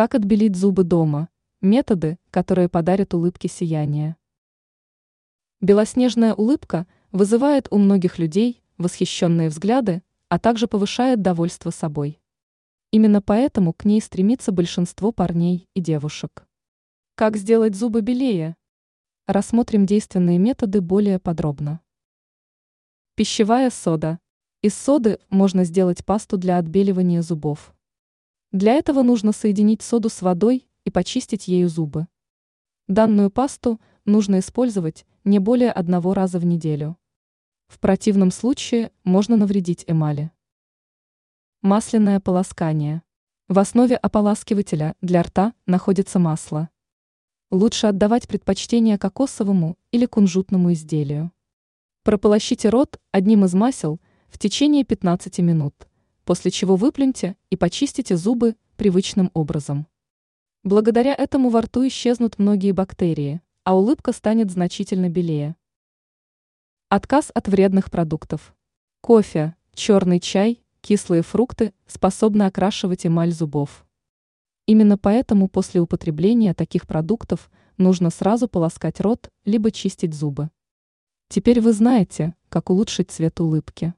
Как отбелить зубы дома? Методы, которые подарят улыбке сияние. Белоснежная улыбка вызывает у многих людей восхищенные взгляды, а также повышает довольство собой. Именно поэтому к ней стремится большинство парней и девушек. Как сделать зубы белее? Рассмотрим действенные методы более подробно. Пищевая сода. Из соды можно сделать пасту для отбеливания зубов. Для этого нужно соединить соду с водой и почистить ею зубы. Данную пасту нужно использовать не более одного раза в неделю. В противном случае можно навредить эмали. Масляное полоскание. В основе ополаскивателя для рта находится масло. Лучше отдавать предпочтение кокосовому или кунжутному изделию. Прополощите рот одним из масел в течение 15 минут после чего выплюньте и почистите зубы привычным образом. Благодаря этому во рту исчезнут многие бактерии, а улыбка станет значительно белее. Отказ от вредных продуктов. Кофе, черный чай, кислые фрукты способны окрашивать эмаль зубов. Именно поэтому после употребления таких продуктов нужно сразу полоскать рот, либо чистить зубы. Теперь вы знаете, как улучшить цвет улыбки.